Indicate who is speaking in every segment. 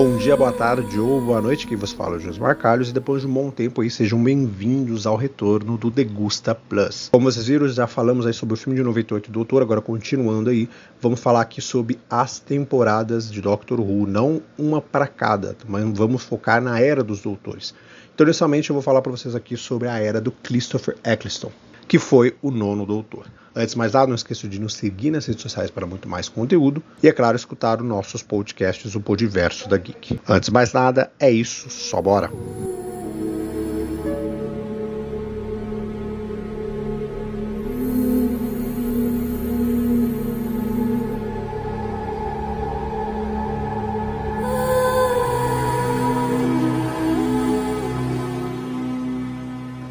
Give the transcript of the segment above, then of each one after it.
Speaker 1: Bom dia, boa tarde ou boa noite, quem vos fala é o Josmar e depois de um bom tempo aí, sejam bem-vindos ao retorno do Degusta Plus. Como vocês viram, já falamos aí sobre o filme de 98 do Doutor, agora continuando aí, vamos falar aqui sobre as temporadas de Doctor Who, não uma para cada, mas vamos focar na Era dos Doutores. Então, inicialmente eu vou falar para vocês aqui sobre a Era do Christopher Eccleston, que foi o nono Doutor. Antes de mais nada, não esqueça de nos seguir nas redes sociais para muito mais conteúdo e, é claro, escutar os nossos podcasts, o Podiverso da Geek. Antes de mais nada, é isso, só bora!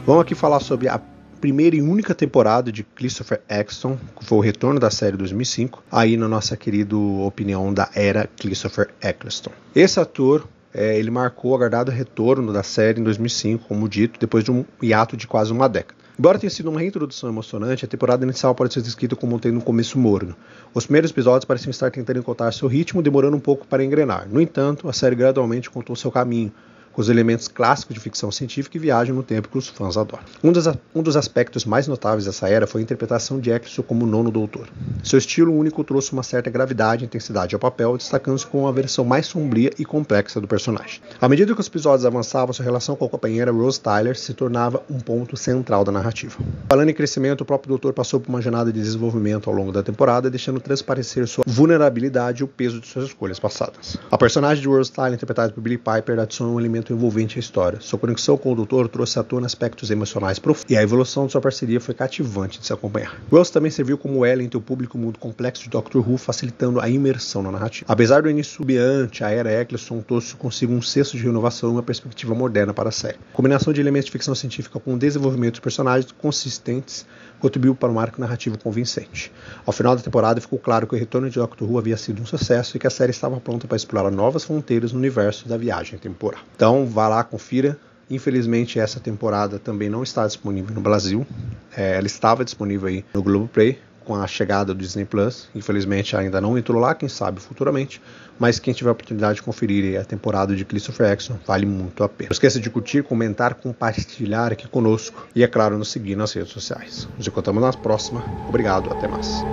Speaker 1: Vamos aqui falar sobre a primeira e única temporada de Christopher Eccleston, que foi o retorno da série 2005, aí na nossa querida opinião da era Christopher Eccleston. Esse ator é, ele marcou o aguardado retorno da série em 2005, como dito, depois de um hiato de quase uma década. Embora tenha sido uma reintrodução emocionante, a temporada inicial pode ser descrita como tendo um começo morno. Os primeiros episódios pareciam estar tentando encontrar seu ritmo, demorando um pouco para engrenar. No entanto, a série gradualmente contou seu caminho, os elementos clássicos de ficção científica e viagem no tempo que os fãs adoram. Um dos, um dos aspectos mais notáveis dessa era foi a interpretação de Eccleston como nono doutor. Seu estilo único trouxe uma certa gravidade e intensidade ao papel, destacando-se com uma versão mais sombria e complexa do personagem. À medida que os episódios avançavam, sua relação com a companheira Rose Tyler se tornava um ponto central da narrativa. Falando em crescimento, o próprio doutor passou por uma jornada de desenvolvimento ao longo da temporada, deixando transparecer sua vulnerabilidade e o peso de suas escolhas passadas. A personagem de Rose Tyler, interpretada por Billy Piper, adiciona um elemento envolvente à história. Sua conexão com o Doutor trouxe à tona aspectos emocionais profundos e a evolução de sua parceria foi cativante de se acompanhar. Wells também serviu como ela entre o público mundo complexo de Doctor Who, facilitando a imersão na narrativa. Apesar do início subiante, a era Eccleston trouxe consigo um cesto de renovação e uma perspectiva moderna para a série. A combinação de elementos de ficção científica com o desenvolvimento de personagens consistentes contribuiu para um arco narrativo convincente. Ao final da temporada ficou claro que o retorno de Doctor Who havia sido um sucesso e que a série estava pronta para explorar novas fronteiras no universo da viagem temporal. Então vá lá, confira. Infelizmente essa temporada também não está disponível no Brasil. É, ela estava disponível aí no Globoplay, com a chegada do Disney Plus. Infelizmente ainda não entrou lá, quem sabe futuramente. Mas quem tiver a oportunidade de conferir a temporada de Christopher Jackson vale muito a pena. Não esqueça de curtir, comentar, compartilhar aqui conosco e, é claro, nos seguir nas redes sociais. Nos encontramos na próxima. Obrigado, até mais.